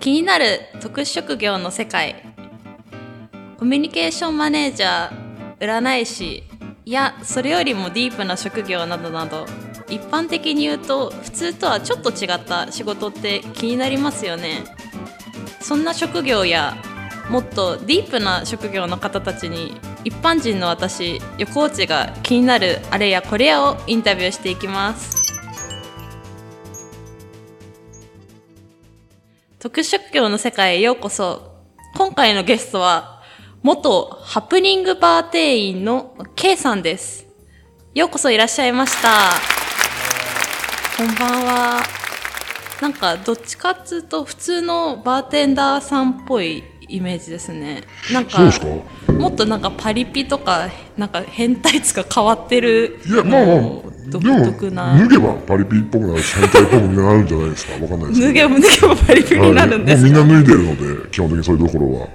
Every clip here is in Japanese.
気になる特殊職業の世界。コミュニケーションマネージャー占い師いやそれよりもディープな職業などなど。一般的に言うと普通とはちょっと違った仕事って気になりますよね。そんな職業やもっとディープな職業の方たちに一般人の私横内が気になるあれやこれやをインタビューしていきます。特殊職業の世界へようこそ。今回のゲストは元ハプニングバー店員の K さんです。ようこそいらっしゃいました。こんばんは。なんかどっちかっつうと普通のバーテンダーさんっぽいイメージですねなんかもっとなんかパリピとかなんか変態つか変わってるいや、まあまあ、独でも、特な脱げばパリピっぽくなるし、変態っぽくなるんじゃないですか。わかんないですけど。脱げば脱げばパリピになるんですか、はいもうみんな脱いでるので、基本的にそういうところは。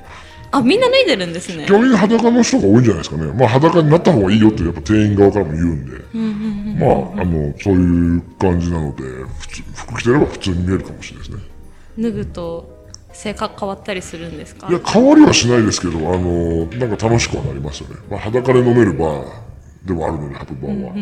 あみんな脱いでるんですね基本的に裸の人が多いんじゃないですかね。まあ裸になった方がいいよって、やっぱ店員側からも言うんで。まあ、あの、そういう感じなので、普通、服着てれば普通に見えるかもしれないですね。脱ぐと性格変わったりするんですか？いや、変わりはしないですけど、あの、なんか楽しくはなりますよね。まあ裸で飲めるバーでもあるので、ハプバーは。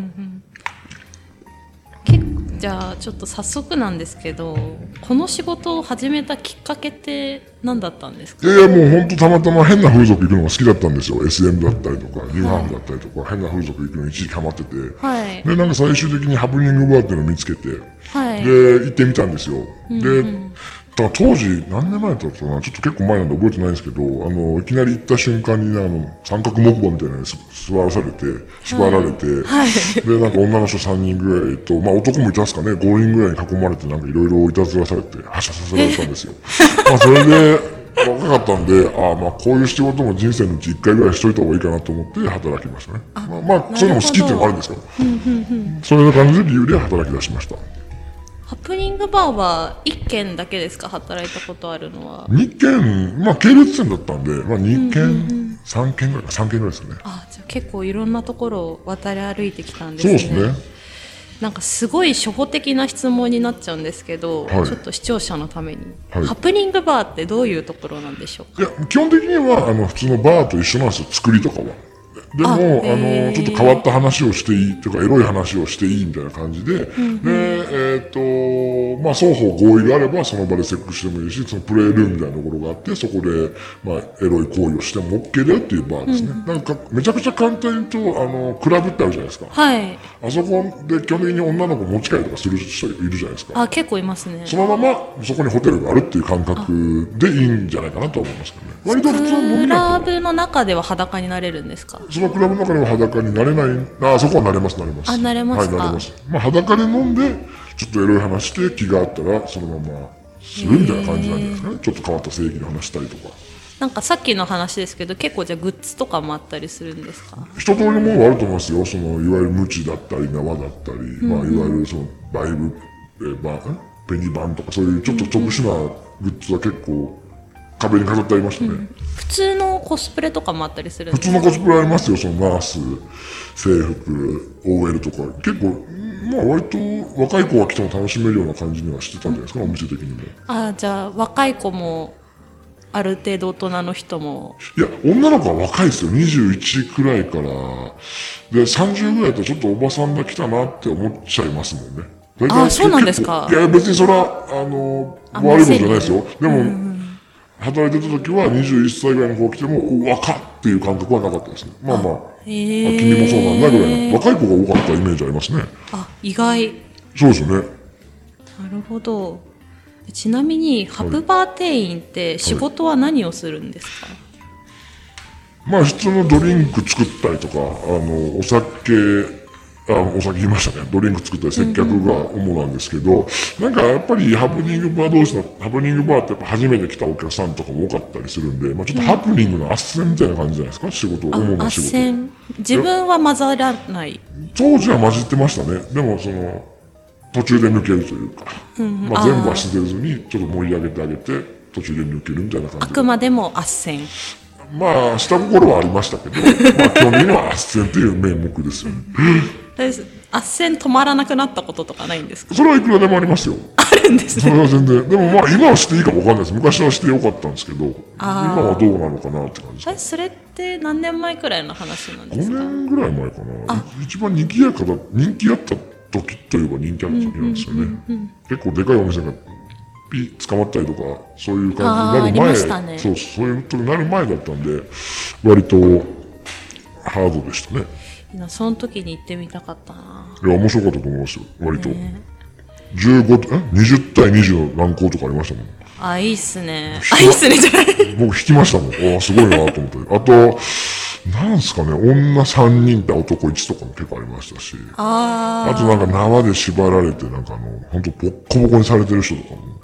結構じゃあちょっと早速なんですけどこの仕事を始めたきっかけって何だったんですか？いやいや、もう本当たまたま変な風俗行くのが好きだったんですよ。SM だったりとか、ニューハーフだったりとか、変な風俗行くのに一時期ハマってて。はいで、なんか最終的にハプニングバーっていうのを見つけて、はいで、行ってみたんですよ。で、だ当時、何年前だったかな？ちょっと結構前なんで覚えてないんですけど、あの、いきなり行った瞬間に、あの、三角木馬みたいなのにす座らされて、縛られて、で、なんか女の人3人ぐらいと、まあ男もいたんですかね、5人ぐらいに囲まれて、なんかいろいろいたずらされて、発射させられたんですよ。まあそれで、若かったんで、ああ、まあこういう仕事も人生のうち1回ぐらいしといた方がいいかなと思って働きましたね。まあ、まあ、そういうのも好きっていうのもあるんですよ。そういう感じで理由で働き出しました。ハプニングバーは1軒だけですか？働いたことあるのは。2軒、まあ系列店だったんで、まあ2軒、3軒ぐらいか、3軒ぐらいですよね。あじゃあ結構いろんなところを渡り歩いてきたんですね。そうですね。なんかすごい初歩的な質問になっちゃうんですけど、はい。ちょっと視聴者のために、はい。ハプニングバーってどういうところなんでしょうか？いや、基本的には、あの、普通のバーと一緒なんですよ、作りとかは。でも、あの、ちょっと変わった話をしていい、とか、エロい話をしていいみたいな感じで、で、えっ、と、まあ、双方合意があれば、その場でセックスしてもいいし、そのプレイルームみたいなところがあって、そこで、まあ、エロい行為をしても OK だよっていうバーですね。なんか、めちゃくちゃ簡単に言うと、あの、クラブってあるじゃないですか。はいあそこで基本的に女の子持ち帰りとかする人いるじゃないですか。あ結構いますねそのままそこにホテルがあるっていう感覚でいいんじゃないかなとは思いますけどね。割と普通の飲クみラブの中では裸になれるんですか？そのクラブの中では裸になれない、あそこはなれます、なれます。あなれますかはい、なれます。まあ裸で飲んで、ちょっとエロい話して気があったら、そのままするみたいな感じなんじゃないですかね。ちょっと変わった正義の話したりとか。なんかさっきの話ですけど結構じゃあグッズとかもあったりするんですか？一通りのものはあると思いますよ。その、いわゆるムチだったり、縄だったり、まあ、いわゆるその、バイブ、えー、バン、ペニバンとか、そういうちょっと特殊なグッズは結構、壁に飾ってありましたね。普通のコスプレとかもあったりするん普ですか通のコスプレありますよ、そのナース、制服、OL とか。結構、まあ割と若い子が来ても楽しめるような感じにはしてたんじゃないですか、お店的にも。あじゃあ若い子もある程度大人の人もいや、女の子は若いですよ。21くらいから。で、30ぐらいだとちょっとおばさんが来たなって思っちゃいますもんね。大体あそうなんですかいや、別にそれは、あの、あ悪いことじゃないですよ。でも、働いてた時は21歳ぐらいの子が来ても、う若っっていう感覚はなかったですね。まあまあ、あ君もそうなんだぐらいの。若い子が多かったイメージありますね。あ意外そうですよね。なるほどちなみにハプバー店員って仕事は何をするんですか、まあ普通のドリンク作ったりとか、あの、お酒、あお酒言いましたね。ドリンク作ったり接客が主なんですけど、なんかやっぱりハプニングバー同士の、ハプニングバーってやっぱ初めて来たお客さんとかも多かったりするんで、まあちょっとハプニングの斡旋みたいな感じじゃないですか、仕事、主あな仕事。自分は混ざらない当時は混じってましたね。でもその、途中で抜けるというか、まあ全部は捨てずに、ちょっと盛り上げてあげて、途中で抜けるみたいな感あじで。くまでも斡旋まあ、下心はありましたけど、まあ基本的には斡旋という名目ですよね。です斡旋止まらなくなったこととかないんですか？それはいくらでもありますよ。あるんですね。それは全然。でもまあ今はしていいかもわかんないです。昔はしてよかったんですけど、今はどうなのかなって感じそれって何年前くらいの話なんです5か年ぐらい前かな。一番人気やから、人気やった時といえば人気あった時なんですよね。結構でかいお店がピ捕まったりとか、そういう感じになるあーありましたね前、そう、そういうことになる前だったんで、割とハードでしたね。いやその時に行ってみたかったないや、面白かったと思いますよ、割と。15、え ?20 対20の難航とかありましたもん。あいいっすねあいいっすねじゃない僕引きましたもん。ああ、すごいなと思って。あと、なんすかね、女3人対男1とかも結構ありましたし。ああとなんか縄で縛られて、なんかあの、本当ボッコボコにされてる人とかも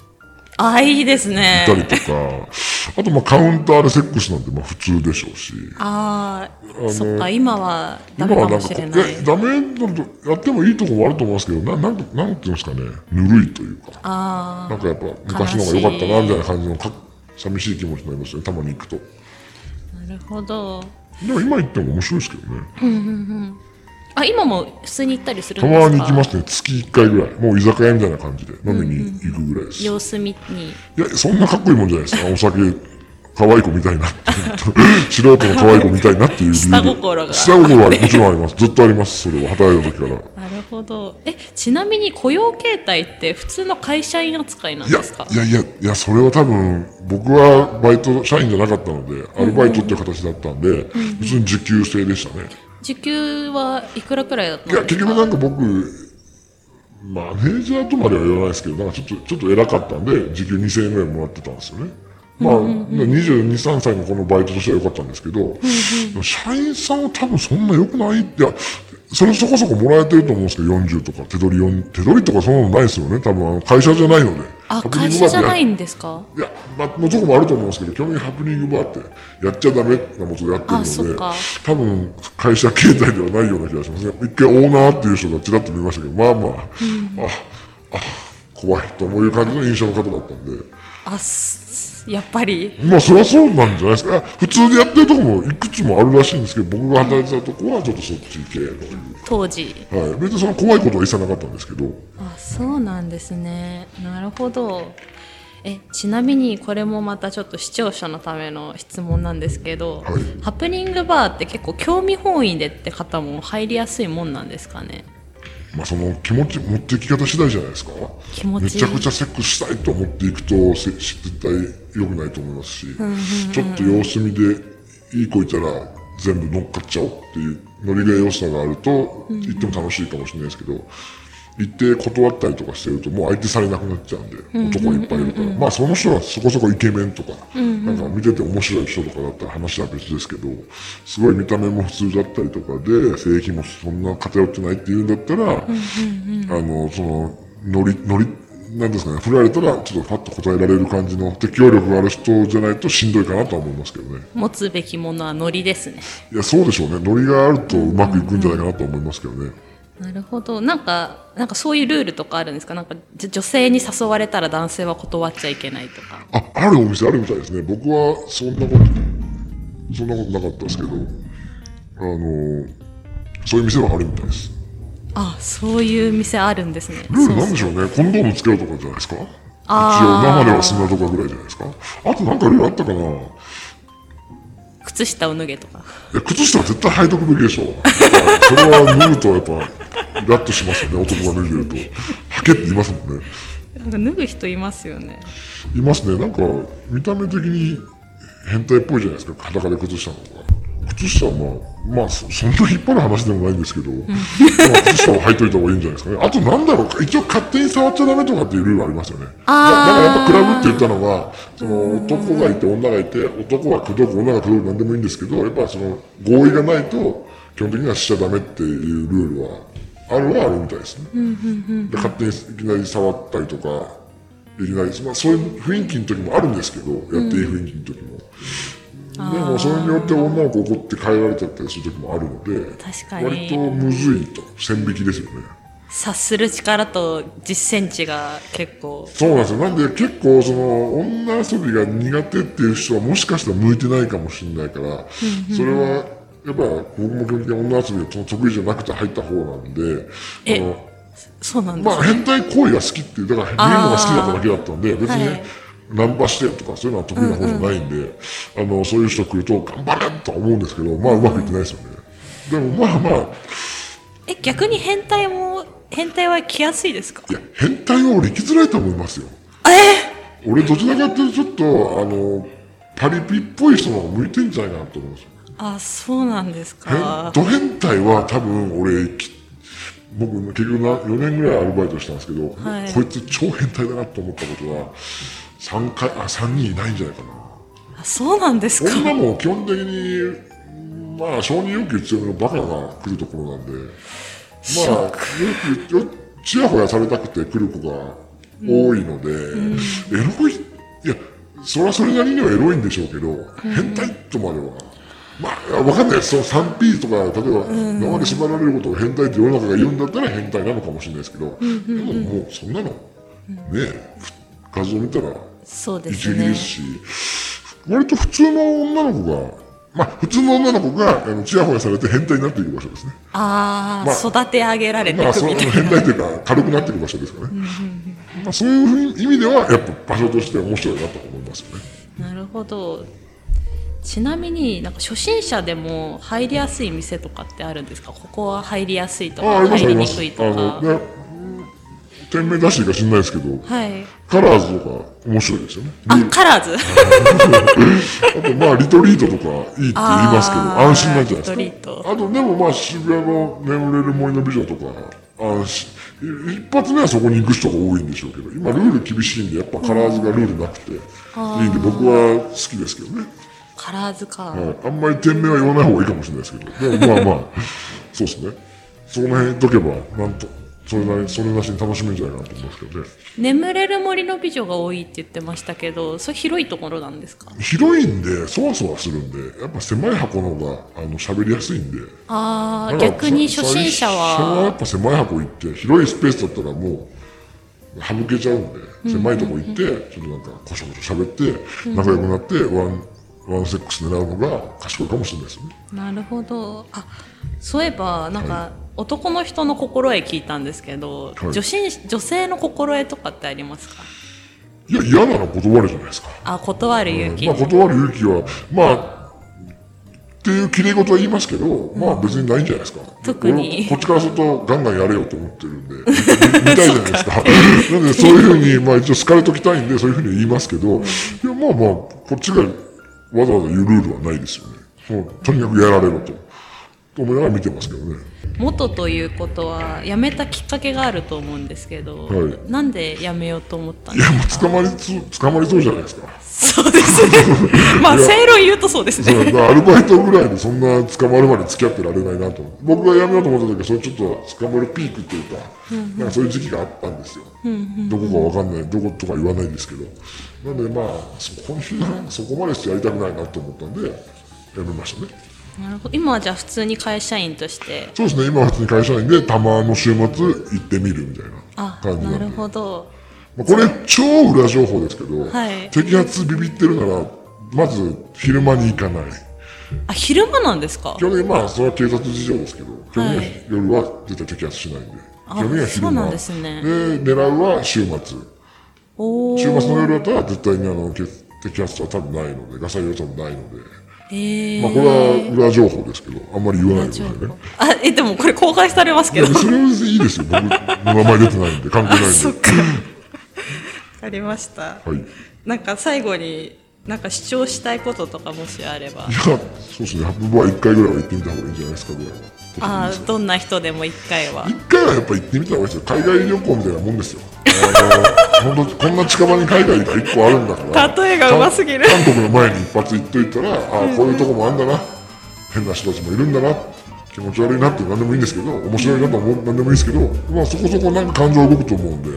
ーあいいですねいたりとか、あとまあカウンターでセックスなんてまあ普通でしょうし。ああのそっか今はダ今メかもしれないダメだとやってもいいとこもあると思いますけど、ななんかなんていうんですかね、ぬるいというか。あなんかやっぱ昔の方が良かったなみたいな感じのか寂しい気持ちになりますよね、たまに行くと。あなるほどでも今行っても面白いですけどね。あ今も普通に行ったりするたんですか？まに行きますね、月1回ぐらい。もう居酒屋みたいな感じで飲みに行くぐらいです。い様子見にや、そんなかっこいいもんじゃないですか。お酒、可愛い子みたいな。素人の可愛い子みたいなっていう理由で。下心が下心はもちろんあります。ずっとあります、それは。働いた時から。なるほどえちなみに雇用形態って普通の会社員扱いなんいやですか、いやいや、いや、それは多分、僕はバイト、社員じゃなかったので、アルバイトっていう形だったんで、普通に時給制でしたね。時給はいくらくらいだったいや、結局なんか僕、マネージャーとまでは言わないですけど、なんかちょっと、ちょっと偉かったんで、時給2000円ぐらいもらってたんですよね。まあ、22、3歳のこのバイトとしては良かったんですけど、でも社員さんは多分そんな良くないいや、それそこそこもらえてると思うんですけど、40とか、手取り4、手取りとかそんなのないですよね。多分あの会社じゃないので。あ会社じゃないんですか？いや、まあ、のとこもあると思うんですけど、基本的にハプニングバーってやっちゃダメなことでやってるのでか、多分会社形態ではないような気がしますね。一回オーナーっていう人がちらっと見ましたけど、まあまあ、あ、あ、怖いと思う感じの印象の方だったんで、あすやっぱり？まあそりゃそうなんじゃないですか。普通でやってるとこもいくつもあるらしいんですけど、僕が働いてたとこはちょっとそっち系のいう当時。はい。別にその怖いことは一切なかったんですけど、あそうなんですね。なるほど。えちなみにこれもまたちょっと視聴者のための質問なんですけど、はい。ハプニングバーって結構興味本位でって方も入りやすいもんなんですかね？まあその気持ち、持っていき方次第じゃないですか。気持ち。めちゃくちゃセックスしたいと思っていくと、せ絶対良くないと思いますし、ちょっと様子見でいい子いたら全部乗っかっちゃおうっていうノリが良さがあると、行っても楽しいかもしれないですけど、行って断ったりとかしてるともう相手されなくなっちゃうんで、男がいっぱいいるから。まあその人はそこそこイケメンとか、なんか見てて面白い人とかだったら話は別ですけど、すごい見た目も普通だったりとかで、性域もそんな偏ってないっていうんだったら、あの、その、ノリ、ノリ、なんですかね、振られたらちょっとパッと答えられる感じの適応力がある人じゃないとしんどいかなとは思いますけどね。持つべきものはノリですねいや、そうでしょうね。ノリがあるとうまくいくんじゃないかなと思いますけどね。なるほどなんかなんかそういうルールとかあるんですか？なんかじ女性に誘われたら男性は断っちゃいけないとかあ、あるお店あるみたいですね。僕はそんなこと、そんなことなかったですけど、あの、そういう店はあるみたいです。あそういう店あるんですねルールなんでしょうね。コンドームつけろとかじゃないですか？一応生では済んだとかぐらいじゃないですか？あとなんかルールあったかな？い靴下を脱げとかや、靴下は絶対履いとくべきでしょう。はいそれは脱ぐとやっぱ、イラッとしますよね。男が脱いでると。履けって言いますもんね。なんか脱ぐ人いますよねいますね。なんか、見た目的に変態っぽいじゃないですか。裸で靴下の方が。靴下はまあ、まあ、そそんな引っ張る話でもないんですけど、まあ、靴下を履いといた方がいいんじゃないですかね。あとなんだろう、一応勝手に触っちゃダメとかっていうルールありますよね。だだからやっぱクラブって言ったのは、その男がいて女がいて、男は口説く、女が口説くなんでもいいんですけど、やっぱその合意がないと、基本的にはしちゃダメっていうルールは、あるはあるみたいですね。で勝手にいきなり触ったりとか、いきなり、まあそういう雰囲気の時もあるんですけど、やっていい雰囲気の時も。でもそれによって女の子怒って帰られちゃったりする時もあるので、確かに割とむずいと、線引きですよね。察する力と実践値が結構そうなんですよ。なんで結構その女遊びが苦手っていう人はもしかしたら向いてないかもしれないから、それはやっぱ僕も基本的に女遊びがその得意じゃなくて入った方なんで、えあのそうなんですまあ変態行為が好きっていう、だから見るのが好きだっただけだったんで、別にはいナンパしてとかそういうのは得意な方じゃないんで、あの、そういう人来ると頑張れとは思うんですけど、まあうまくいってないですよね。でもまあまあ、え逆に変態も変態は来やすいですか？いや、変態は俺生きづらいと思いますよ。え？俺どちらかっていうとちょっと、あの、パリピっぽい人の方が向いてんじゃないかなと思うんですよ。あそうなんです変かド変態は多分俺、き僕結局な4年ぐらいアルバイトしたんですけど、はい。こいつ超変態だなと思ったことは3回あ3人いないんじゃないかな。あそうなんですか。女も基本的にまあ承認欲求強めのバカが来るところなんでまあよくよちやほやされたくて来る子が多いので、エロいいやそれはそれなりにはエロいんでしょうけど、変態とまではまあ、わかんないです。その 3P とか、例えば、生で縛られることを変態って世の中が言うんだったら変態なのかもしれないですけど、でももうそんなの、ね画像見たらそうですね一撃ですし、割と普通の女の子が、まあ普通の女の子が、あの、ちやほやされて変態になっていく場所ですね。ああ、まあ育て上げられていくみたいな、変態というか、軽くなっていく場所ですからね。まあそういう意味では、やっぱ場所として面白いなと思いますよね。なるほどちなみになんか初心者でも入りやすい店とかってあるんですか？ここは入りやすいとか。入りにくいとかね、うん店名出していいか知んないですけど、はいカラーズとか面白いですよね。あカラーズ？あと、まあ、リトリートとかいいって言いますけど、安心なんじゃないですか？あと、でもまあ、渋谷の眠れる森の美女とか、安心。い一発目はそこに行く人が多いんでしょうけど、今ルール厳しいんで、やっぱカラーズがルールなくて、いいんで、僕は好きですけどね。カラーズか、はいあんまり店名は言わない方がいいかもしれないですけど、でもまあまあ、そうですね。そこの辺とけば、なんと、それなり、それなしに楽しめるんじゃないかなと思いますけどね。眠れる森の美女が多いって言ってましたけどそれ広いところなんですか？広いんで、そわそわするんで、やっぱ狭い箱の方が、あの、喋りやすいんで。ああ逆に初心者最初はややっぱ狭い箱行って、広いスペースだったらもう、省けちゃうんで、狭いとこ行って、ちょっとなんか、こしょこしょ喋って、仲良くなって、ワン、ワンセックス狙うのが賢いかもしれないですよね。なるほど。あそういえばなんか、男の人の心得聞いたんですけど、はい。女心女性の心得とかってありますか？いや、嫌なら断るじゃないですか。あ断る勇気、まあ、断る勇気は、まあ、っていう綺麗事は言いますけど、まあ別にないんじゃないですか。特に。俺こっちからするとガンガンやれよと思ってるんで、見見 たいじゃないですか。なんでそういうふうに、まあ一応好かれときたいんで、そういうふうに言いますけど、いやまあまあ、こっちがわざわざ言うルールはないですよね。とにかくやられろと。と思いながら見てますけどね。元ということは辞めたきっかけがあると思うんですけど、はい。なんで辞めようと思ったんいや、ですか？もう捕まりつ、捕まりそうじゃないですか。そうですね。まあ正論言うとそうですね。アルバイトぐらいでそんな捕まるまで付き合ってられないなと。僕が辞めようと思った時はそれちょっと捕まるピークっていうか、なんかそういう時期があったんですよ、どこかわかんないどことか言わないですけど。なのでまあそこに そこまでしてやりたくないなと思ったんで辞めましたねなるほど。今はじゃあ普通に会社員として。そうですね。今は普通に会社員でたまの週末行ってみるみたいあな感じなで。なんるほど。まあこれ超裏情報ですけど、はい。摘発ビビってるならまず昼間に行かない。あ昼間なんですか？基本的にまあそれは警察事情ですけど基本的はいに夜は絶対摘発しないんで、あ基本的には昼間。そうなんですね。で狙うは週末。おお週末の夜だったら絶対にあのけ摘発は多分ないのでガサ入れは多分ないので、えー、まあこれは裏情報ですけどあんまり言わないでくださいねあえでもこれ公開されますけど。いやそれはいいですよ。僕の名前出てないんで関係ないんで。そっか。わかりました。はい。なんか最後になんか主張したいこととかもしあれば。いやそうですね。僕は1回ぐらいは行ってみた方がいいんじゃないですかぐらいのあーどんな人でも一回は。一回はやっぱ行ってみた方がいいですよ。海外旅行みたいなもんですよ。あの本当こんな近場に海外が一個あるんだから。例えがうますぎる。韓韓国の前に一発行っといたらああこういうとこもあんだな。変な人たちもいるんだな。気持ち悪いなって何でもいいんですけど面白いなと思う何でもいいですけど、まあ、そこそこなんか感情動くと思うんで、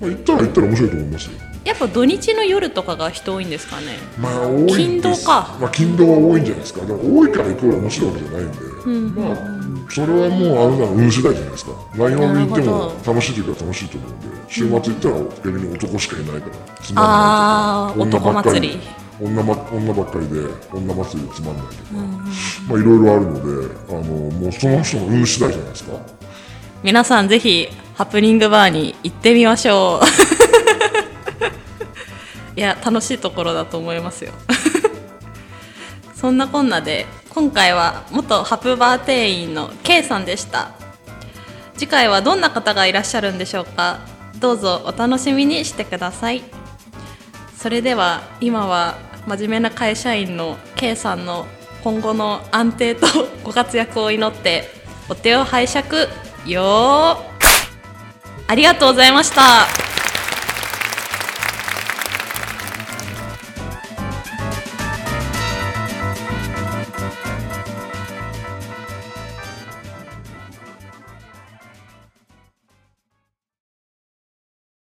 まあ、行ったら行ったら面白いと思いますよ。やっぱ土日の夜とかが人多いんですかね。まあ多いんです。勤労か。まあ勤労は多いんじゃないですか。でも多いから行くら面白いわけじゃないんで、まあそれはもうあれなの運次第じゃないですか。何曜日行ってもほ楽しい時は楽しいと思うんで週末行ったら逆に男しかいないからつまんないとか。ああ男女ばっか祭り女,、ま、女ばっかりで女祭りでつまんないとか、まあいろいろあるのであのもうその人の運次第じゃないですか。皆さんぜひハプニングバーに行ってみましょう。いや楽しいところだと思いますよ。そんなこんなで今回は元ハプバー店員の K さんでした。次回はどんな方がいらっしゃるんでしょうか。どうぞお楽しみにしてください。それでは今は真面目な会社員の K さんの今後の安定とご活躍を祈ってお手を拝借。よありがとうございました。